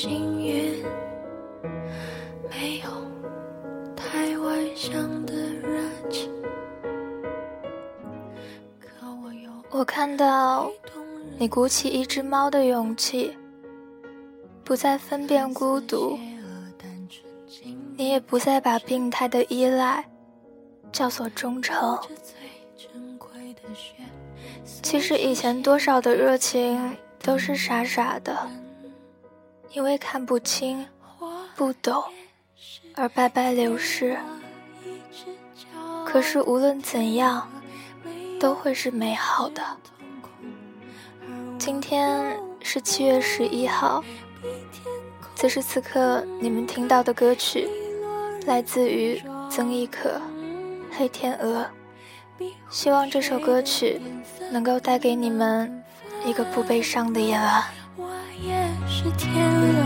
幸运，没有太外向的热情。可我有我看到你鼓起一只猫的勇气，不再分辨孤独，你也不再把病态的依赖叫做忠诚。其实以前多少的热情都是傻傻的，因为看不清、不懂而白白流逝。可是无论怎样，都会是美好的。今天是七月十一号，此时此刻你们听到的歌曲，来自于曾轶可《黑天鹅》。希望这首歌曲能够带给你们一个不悲伤的夜晚。是天。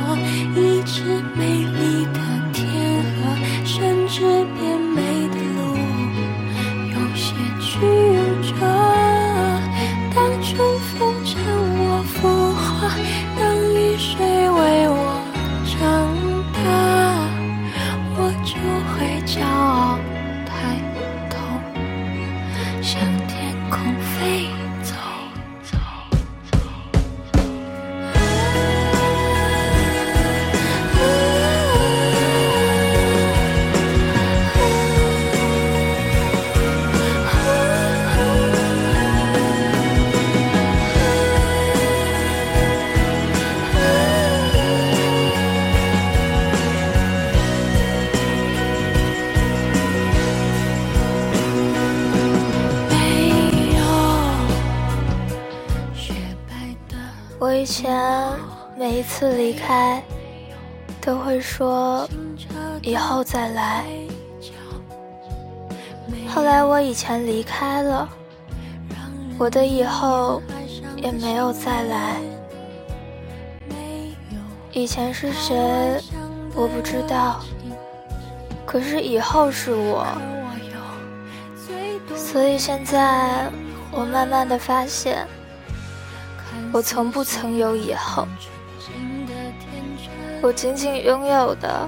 我以前每一次离开，都会说以后再来。后来我以前离开了，我的以后也没有再来。以前是谁，我不知道，可是以后是我。所以现在，我慢慢的发现，我从不曾有以后，我仅仅拥有的，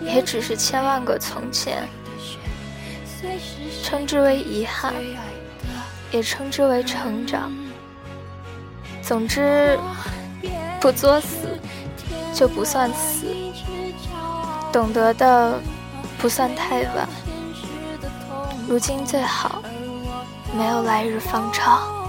也只是千万个从前，称之为遗憾，也称之为成长。总之，不作死就不算死，懂得的不算太晚。如今最好没有来日方长。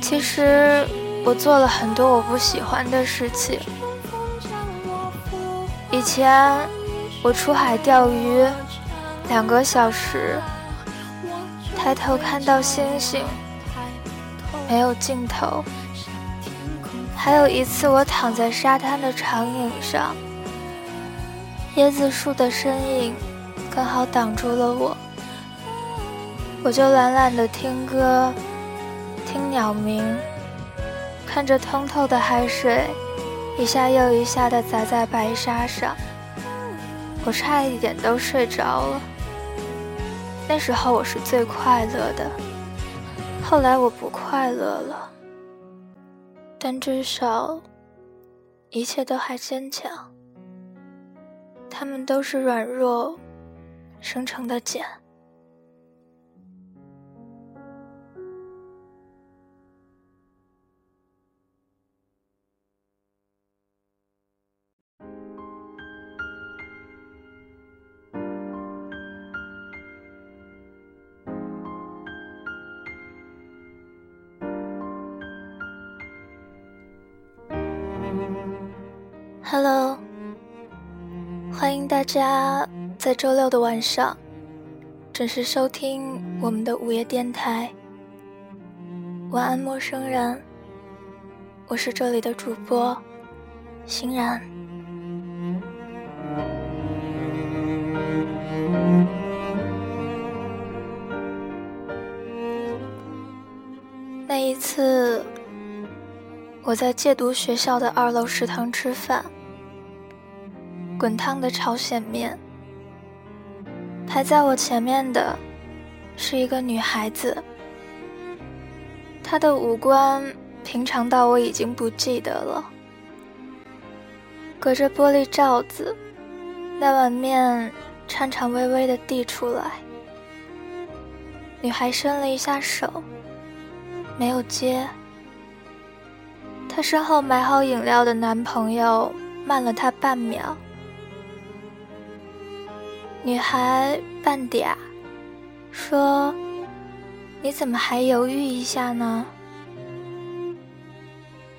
其实我做了很多我不喜欢的事情。以前我出海钓鱼，两个小时，抬头看到星星，没有尽头。还有一次，我躺在沙滩的长椅上，椰子树的身影刚好挡住了我，我就懒懒的听歌，听鸟鸣。看着通透的海水，一下又一下地砸在白沙上，我差一点都睡着了。那时候我是最快乐的，后来我不快乐了，但至少一切都还坚强。他们都是软弱生成的茧。Hello，欢迎大家在周六的晚上准时收听我们的午夜电台。晚安，陌生人，我是这里的主播欣然。那一次。我在戒毒学校的二楼食堂吃饭，滚烫的朝鲜面。排在我前面的，是一个女孩子，她的五官平常到我已经不记得了。隔着玻璃罩子，那碗面颤颤巍巍地递出来，女孩伸了一下手，没有接。她身后买好饮料的男朋友慢了她半秒。女孩半嗲，说：“你怎么还犹豫一下呢？”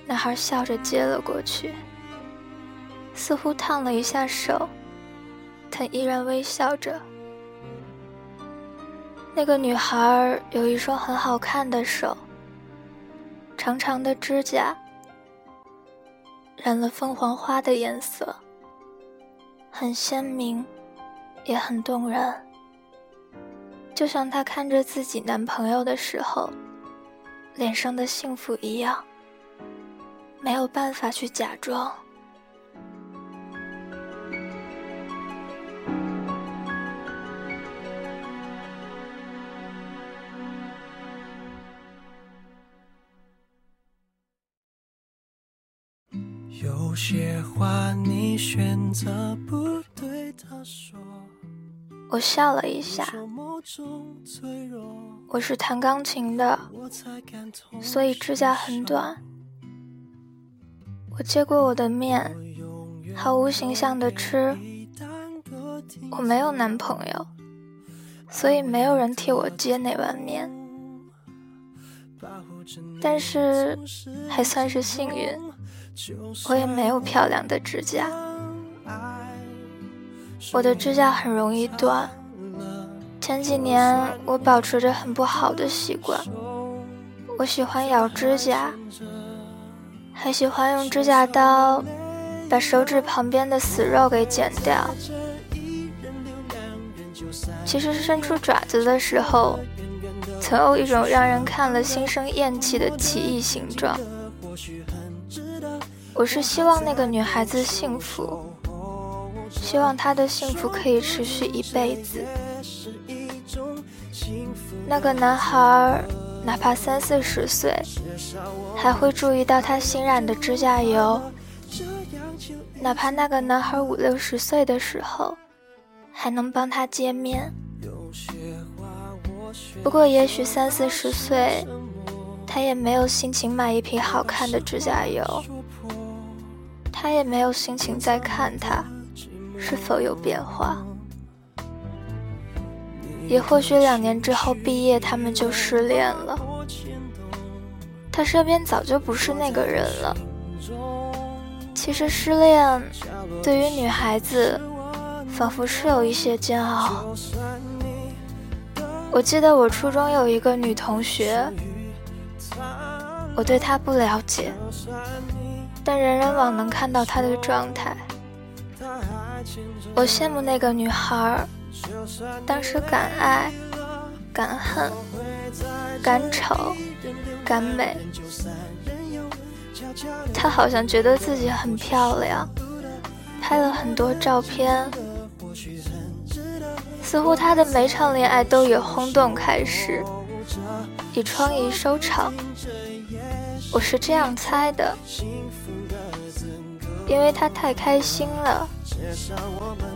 男孩笑着接了过去，似乎烫了一下手，但依然微笑着。那个女孩有一双很好看的手，长长的指甲。染了凤凰花的颜色，很鲜明，也很动人。就像她看着自己男朋友的时候，脸上的幸福一样，没有办法去假装。有些话你选择不对他说。我笑了一下。我是弹钢琴的，所以指甲很短。我接过我的面，毫无形象的吃。我没有男朋友，所以没有人替我接那碗面。但是还算是幸运。我也没有漂亮的指甲，我的指甲很容易断。前几年我保持着很不好的习惯，我喜欢咬指甲，还喜欢用指甲刀把手指旁边的死肉给剪掉。其实伸出爪子的时候，曾有一种让人看了心生厌弃的奇异形状。我是希望那个女孩子幸福，希望她的幸福可以持续一辈子。那个男孩哪怕三四十岁，还会注意到她新染的指甲油；哪怕那个男孩五六十岁的时候，还能帮她接面。不过，也许三四十岁，他也没有心情买一瓶好看的指甲油。他也没有心情再看他是否有变化，也或许两年之后毕业，他们就失恋了。他身边早就不是那个人了。其实失恋对于女孩子，仿佛是有一些煎熬。我记得我初中有一个女同学，我对她不了解。但人人网能看到她的状态，我羡慕那个女孩，当时敢爱、敢恨、敢丑、敢美。她好像觉得自己很漂亮，拍了很多照片，似乎她的每场恋爱都以轰动开始，以创意收场。我是这样猜的。因为她太开心了，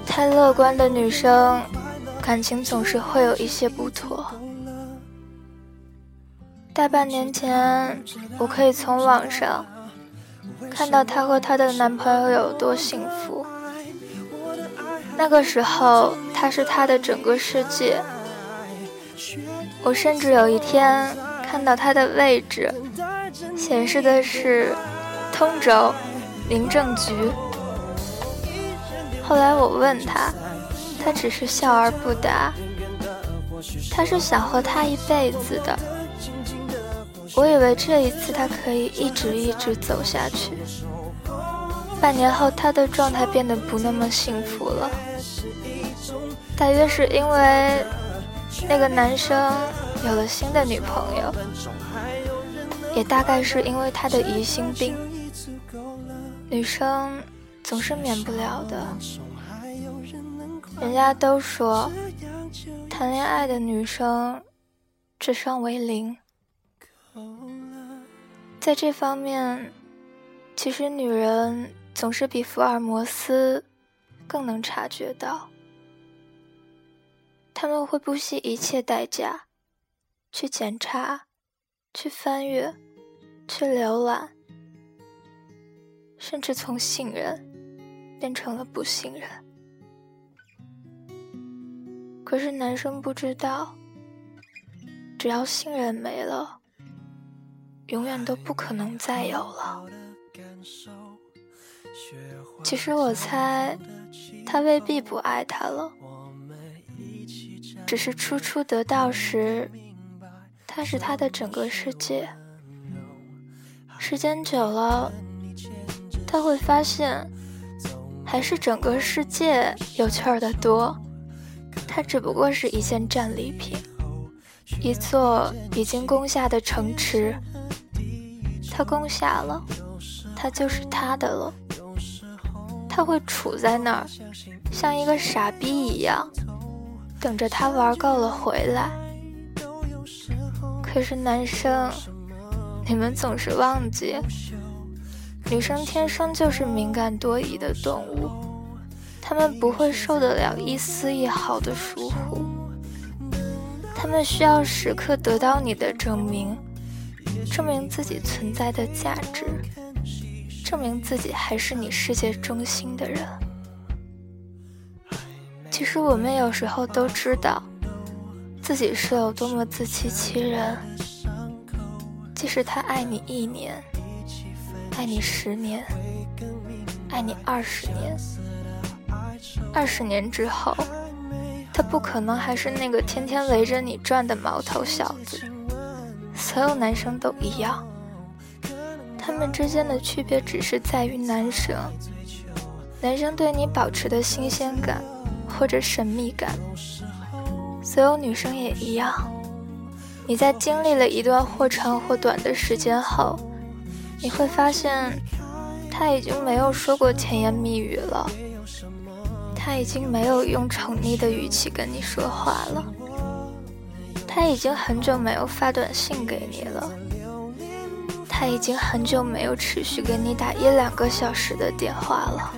太乐观的女生，感情总是会有一些不妥。大半年前，我可以从网上看到她和她的男朋友有多幸福。那个时候，他是她的整个世界。我甚至有一天看到他的位置，显示的是通州。民政局，后来我问他，他只是笑而不答。他是想和他一辈子的。我以为这一次他可以一直一直走下去。半年后，他的状态变得不那么幸福了，大约是因为那个男生有了新的女朋友，也大概是因为他的疑心病。女生总是免不了的，人家都说谈恋爱的女生智商为零，在这方面，其实女人。总是比福尔摩斯更能察觉到，他们会不惜一切代价去检查、去翻阅、去浏览，甚至从信任变成了不信任。可是男生不知道，只要信任没了，永远都不可能再有了。其实我猜，他未必不爱他了，只是初初得到时，他是他的整个世界。时间久了，他会发现，还是整个世界有趣儿的多。他只不过是一件战利品，一座已经攻下的城池。他攻下了，他就是他的了。他会杵在那儿，像一个傻逼一样，等着他玩够了回来。可是男生，你们总是忘记，女生天生就是敏感多疑的动物，她们不会受得了一丝一毫的疏忽，她们需要时刻得到你的证明，证明自己存在的价值。证明自己还是你世界中心的人。其实我们有时候都知道，自己是有多么自欺欺人。即使他爱你一年，爱你十年，爱你二十年，二十年之后，他不可能还是那个天天围着你转的毛头小子。所有男生都一样。他们之间的区别只是在于男生，男生对你保持的新鲜感或者神秘感。所有女生也一样，你在经历了一段或长或短的时间后，你会发现，他已经没有说过甜言蜜语了，他已经没有用宠溺的语气跟你说话了，他已经很久没有发短信给你了。他已经很久没有持续给你打一两个小时的电话了，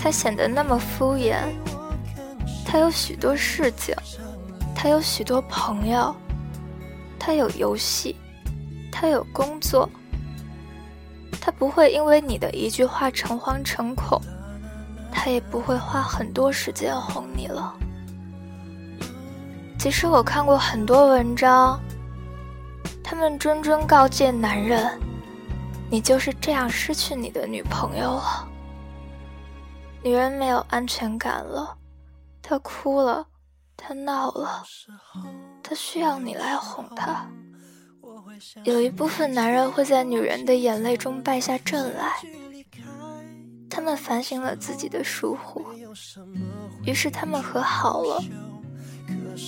他显得那么敷衍。他有许多事情，他有许多朋友，他有游戏，他有工作。他不会因为你的一句话诚惶诚恐，他也不会花很多时间哄你了。其实我看过很多文章。他们谆谆告诫男人：“你就是这样失去你的女朋友了。女人没有安全感了，她哭了，她闹了，她需要你来哄她。有一部分男人会在女人的眼泪中败下阵来，他们反省了自己的疏忽，于是他们和好了。”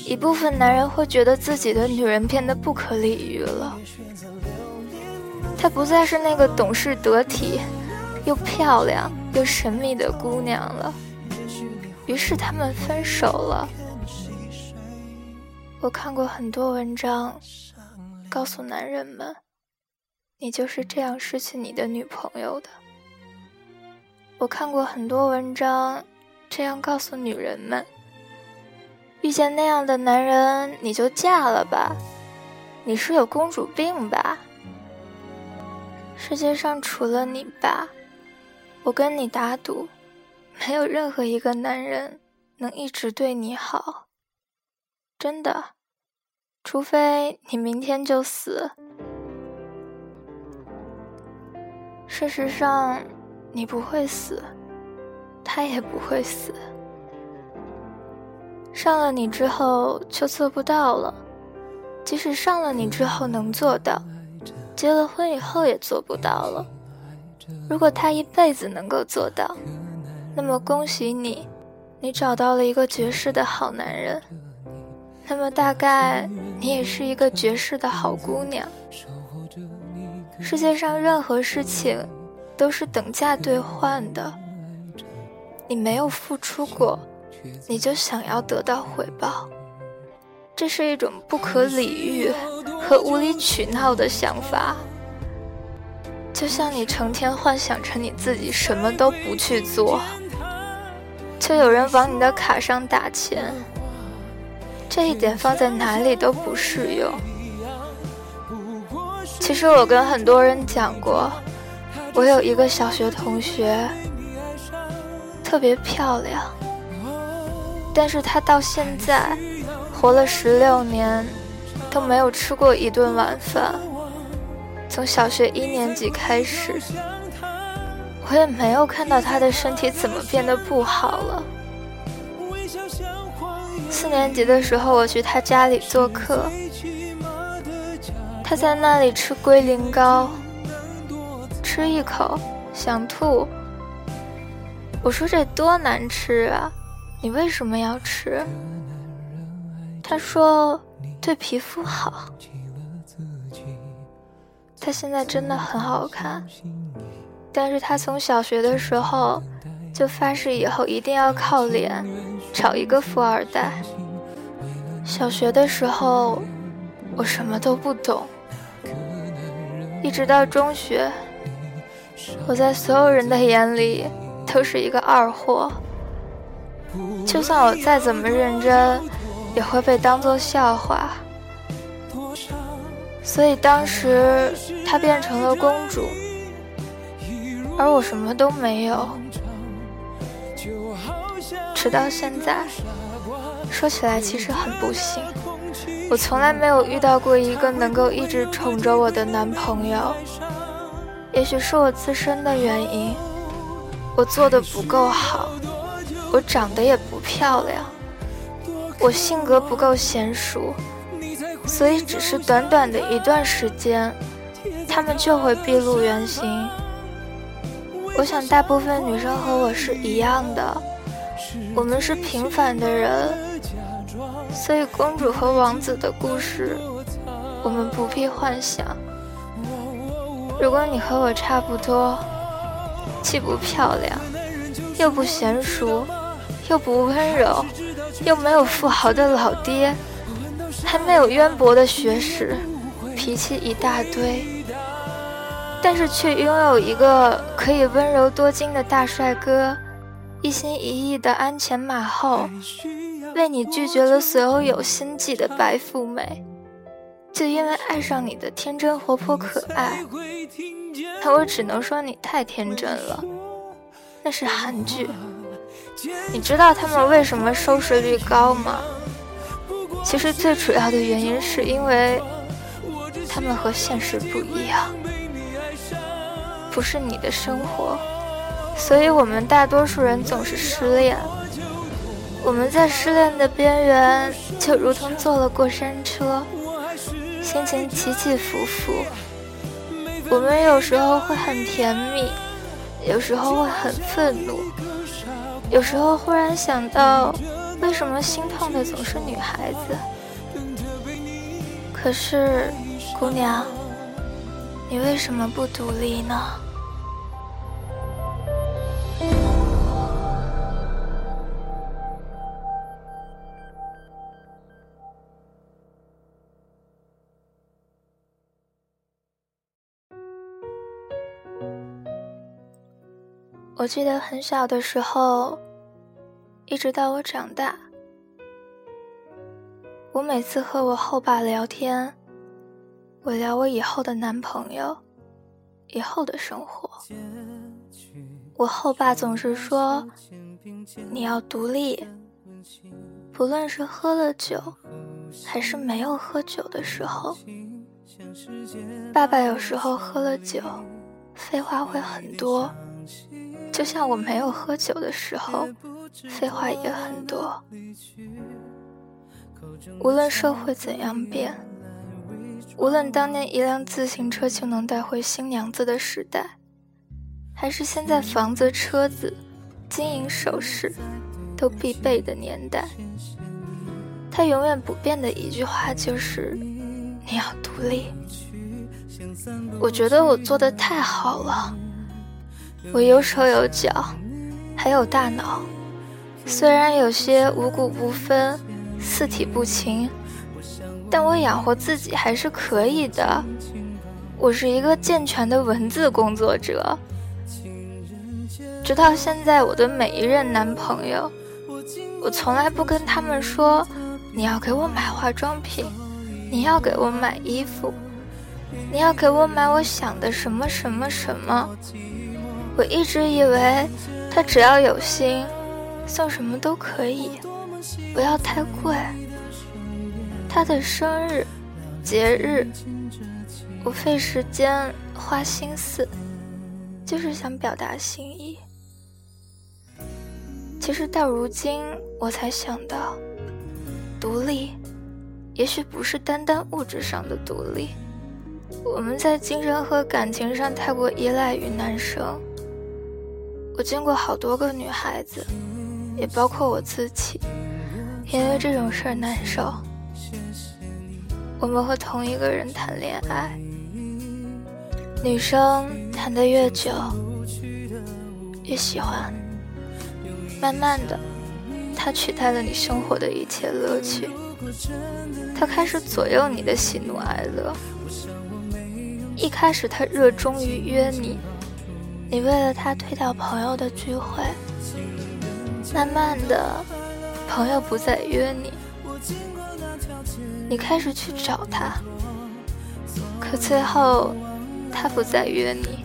一部分男人会觉得自己的女人变得不可理喻了，她不再是那个懂事得体、又漂亮又神秘的姑娘了，于是他们分手了。我看过很多文章，告诉男人们，你就是这样失去你的女朋友的。我看过很多文章，这样告诉女人们。遇见那样的男人，你就嫁了吧。你是有公主病吧？世界上除了你爸，我跟你打赌，没有任何一个男人能一直对你好。真的，除非你明天就死。事实上，你不会死，他也不会死。上了你之后就做不到了，即使上了你之后能做到，结了婚以后也做不到了。如果他一辈子能够做到，那么恭喜你，你找到了一个绝世的好男人。那么大概你也是一个绝世的好姑娘。世界上任何事情都是等价兑换的，你没有付出过，你就想要得到回报，这是一种不可理喻和无理取闹的想法。就像你成天幻想着你自己什么都不去做，就有人往你的卡上打钱，这一点放在哪里都不适用。其实我跟很多人讲过，我有一个小学同学，特别漂亮，但是她到现在活了十六年，都没有吃过一顿晚饭。从小学一年级开始，我也没有看到他的身体怎么变得不好了。四年级的时候，我去他家里做客，他在那里吃龟苓膏，吃一口想吐。我说这多难吃啊，你为什么要吃？他说对皮肤好。他现在真的很好看，但是他从小学的时候就发誓以后一定要靠脸找一个富二代。小学的时候我什么都不懂，一直到中学，我在所有人的眼里都是一个二货。就算我再怎么认真，也会被当作笑话。所以当时她变成了公主，而我什么都没有。直到现在，说起来其实很不幸，我从来没有遇到过一个能够一直宠着我的男朋友。也许是我自身的原因，我做的不够好，我长得也不漂亮，我性格不够娴熟。所以，只是短短的一段时间，他们就会毕露原形。我想，大部分女生和我是一样的，我们是平凡的人，所以公主和王子的故事，我们不必幻想。如果你和我差不多，既不漂亮，又不娴熟，又不温柔，又没有富豪的老爹。还没有渊博的学识，脾气一大堆，但是却拥有一个可以温柔多金的大帅哥，一心一意的鞍前马后，为你拒绝了所有有心计的白富美，就因为爱上你的天真活泼可爱，那我只能说你太天真了。那是韩剧，你知道他们为什么收视率高吗？其实最主要的原因是因为他们和现实不一样，不是你的生活，所以我们大多数人总是失恋。我们在失恋的边缘，就如同坐了过山车，心情起起伏伏。我们有时候会很甜蜜，有时候会很愤怒，有时候忽然想到。为什么心痛的总是女孩子？可是，姑娘，你为什么不独立呢？我记得很小的时候。一直到我长大，我每次和我后爸聊天，我聊我以后的男朋友，以后的生活。我后爸总是说：“你要独立，不论是喝了酒，还是没有喝酒的时候。”爸爸有时候喝了酒，废话会很多。就像我没有喝酒的时候，废话也很多。无论社会怎样变，无论当年一辆自行车就能带回新娘子的时代，还是现在房子、车子、金银首饰都必备的年代，他永远不变的一句话就是：“你要独立。”我觉得我做的太好了，我有手有脚，还有大脑，虽然有些五谷不分。四体不勤，但我养活自己还是可以的。我是一个健全的文字工作者。直到现在，我的每一任男朋友，我从来不跟他们说：“你要给我买化妆品，你要给我买衣服，你要给我买我想的什么什么什么。”我一直以为，他只要有心，送什么都可以。不要太贵。他的生日、节日，我费时间、花心思，就是想表达心意。其实到如今，我才想到，独立，也许不是单单物质上的独立。我们在精神和感情上太过依赖于男生。我见过好多个女孩子，也包括我自己。因为这种事儿难受，我们和同一个人谈恋爱，女生谈得越久，越喜欢。慢慢的，他取代了你生活的一切乐趣，他开始左右你的喜怒哀乐。一开始他热衷于约你，你为了他推掉朋友的聚会。慢慢的。朋友不再约你，你开始去找他，可最后他不再约你，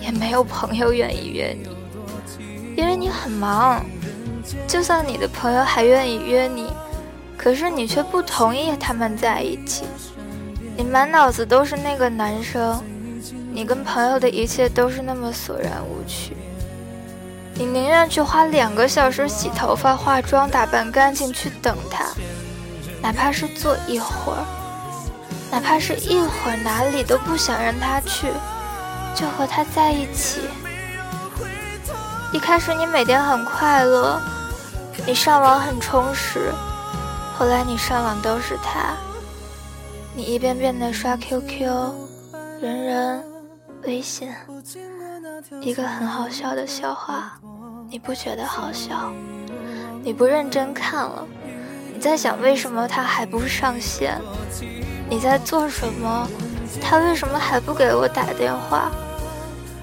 也没有朋友愿意约你，因为你很忙。就算你的朋友还愿意约你，可是你却不同意他们在一起。你满脑子都是那个男生，你跟朋友的一切都是那么索然无趣。你宁愿去花两个小时洗头发、化妆、打扮干净去等他，哪怕是坐一会儿，哪怕是一会儿，哪里都不想让他去，就和他在一起。一开始你每天很快乐，你上网很充实，后来你上网都是他，你一遍遍的刷 QQ、人人、微信。一个很好笑的笑话，你不觉得好笑？你不认真看了，你在想为什么他还不上线？你在做什么？他为什么还不给我打电话？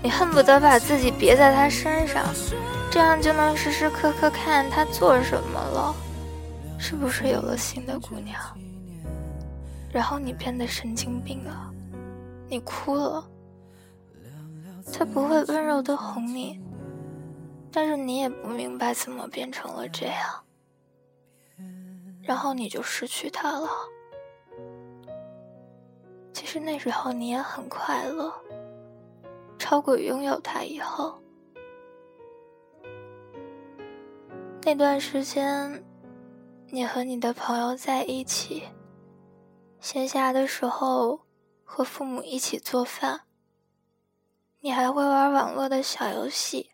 你恨不得把自己别在他身上，这样就能时时刻刻看他做什么了。是不是有了新的姑娘？然后你变得神经病了，你哭了。他不会温柔的哄你，但是你也不明白怎么变成了这样，然后你就失去他了。其实那时候你也很快乐，超过拥有他以后，那段时间，你和你的朋友在一起，闲暇的时候和父母一起做饭。你还会玩网络的小游戏，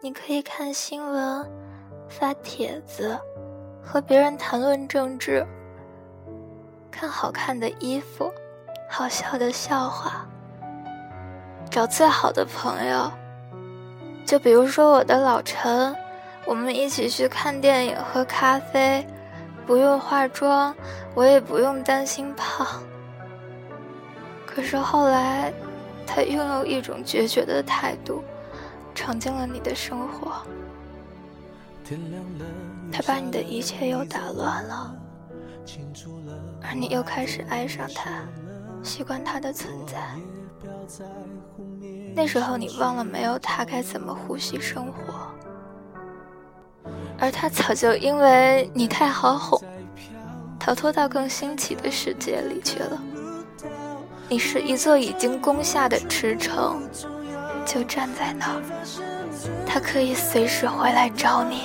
你可以看新闻、发帖子、和别人谈论政治、看好看的衣服、好笑的笑话，找最好的朋友，就比如说我的老陈，我们一起去看电影、喝咖啡，不用化妆，我也不用担心胖。可是后来。他拥有一种决绝的态度，闯进了你的生活。他把你的一切又打乱了，而你又开始爱上他，习惯他的存在。那时候你忘了没有他该怎么呼吸生活，而他早就因为你太好哄，逃脱到更新奇的世界里去了。你是一座已经攻下的池城，就站在那儿。他可以随时回来找你。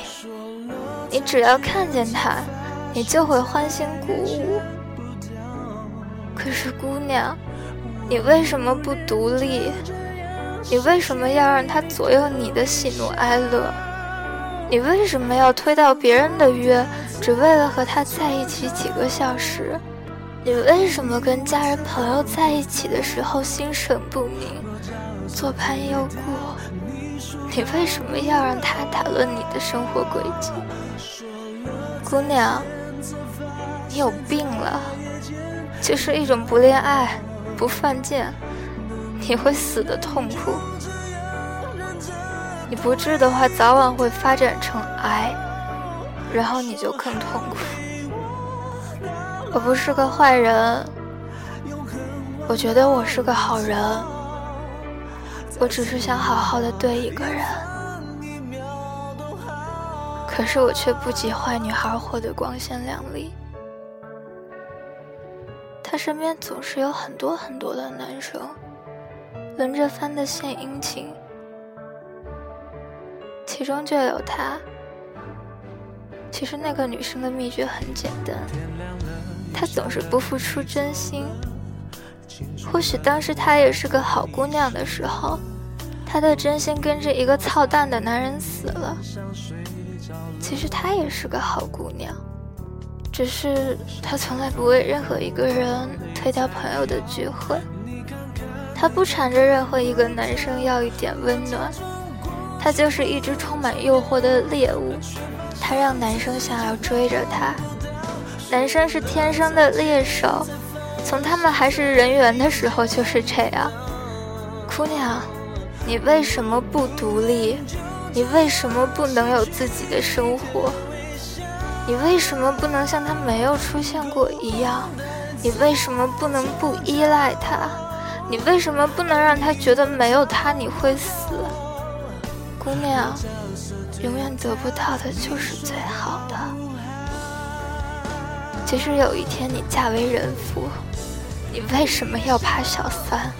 你只要看见他，你就会欢欣鼓舞。可是姑娘，你为什么不独立？你为什么要让他左右你的喜怒哀乐？你为什么要推到别人的约，只为了和他在一起几个小时？你为什么跟家人朋友在一起的时候心神不宁，左盼右顾？你为什么要让他打乱你的生活轨迹？姑娘，你有病了！就是一种不恋爱、不犯贱，你会死的痛苦。你不治的话，早晚会发展成癌，然后你就更痛苦。我不是个坏人，我觉得我是个好人，我只是想好好的对一个人。可是我却不及坏女孩活得光鲜亮丽。她身边总是有很多很多的男生，轮着翻的献殷勤，其中就有他。其实那个女生的秘诀很简单，她总是不付出真心。或许当时她也是个好姑娘的时候，她的真心跟着一个操蛋的男人死了。其实她也是个好姑娘，只是她从来不为任何一个人推掉朋友的聚会，她不缠着任何一个男生要一点温暖，她就是一只充满诱惑的猎物，她让男生想要追着她。男生是天生的猎手，从他们还是人猿的时候就是这样。姑娘，你为什么不独立？你为什么不能有自己的生活？你为什么不能像他没有出现过一样？你为什么不能不依赖他？你为什么不能让他觉得没有他你会死？姑娘，永远得不到的就是最好的。即使有一天你嫁为人妇，你为什么要怕小三？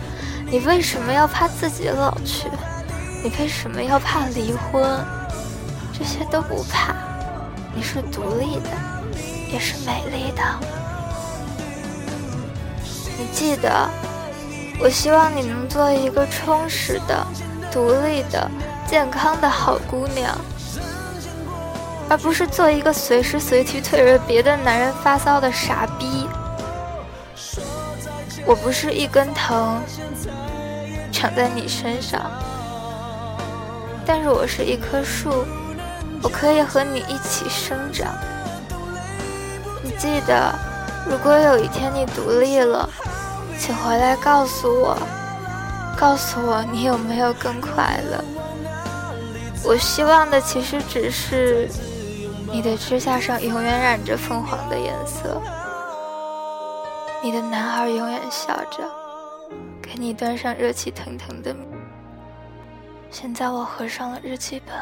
你为什么要怕自己老去？你为什么要怕离婚？这些都不怕，你是独立的，也是美丽的。你记得，我希望你能做一个充实的、独立的、健康的好姑娘，而不是做一个随时随地对着别的男人发骚的傻逼。我不是一根藤，长在你身上。但是我是一棵树，我可以和你一起生长。你记得，如果有一天你独立了，请回来告诉我，告诉我你有没有更快乐。我希望的其实只是你的指甲上永远染着凤凰的颜色，你的男孩永远笑着，给你端上热气腾腾的米。现在我合上了日记本，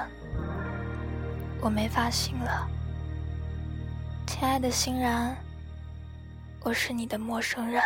我没发信了，亲爱的欣然，我是你的陌生人。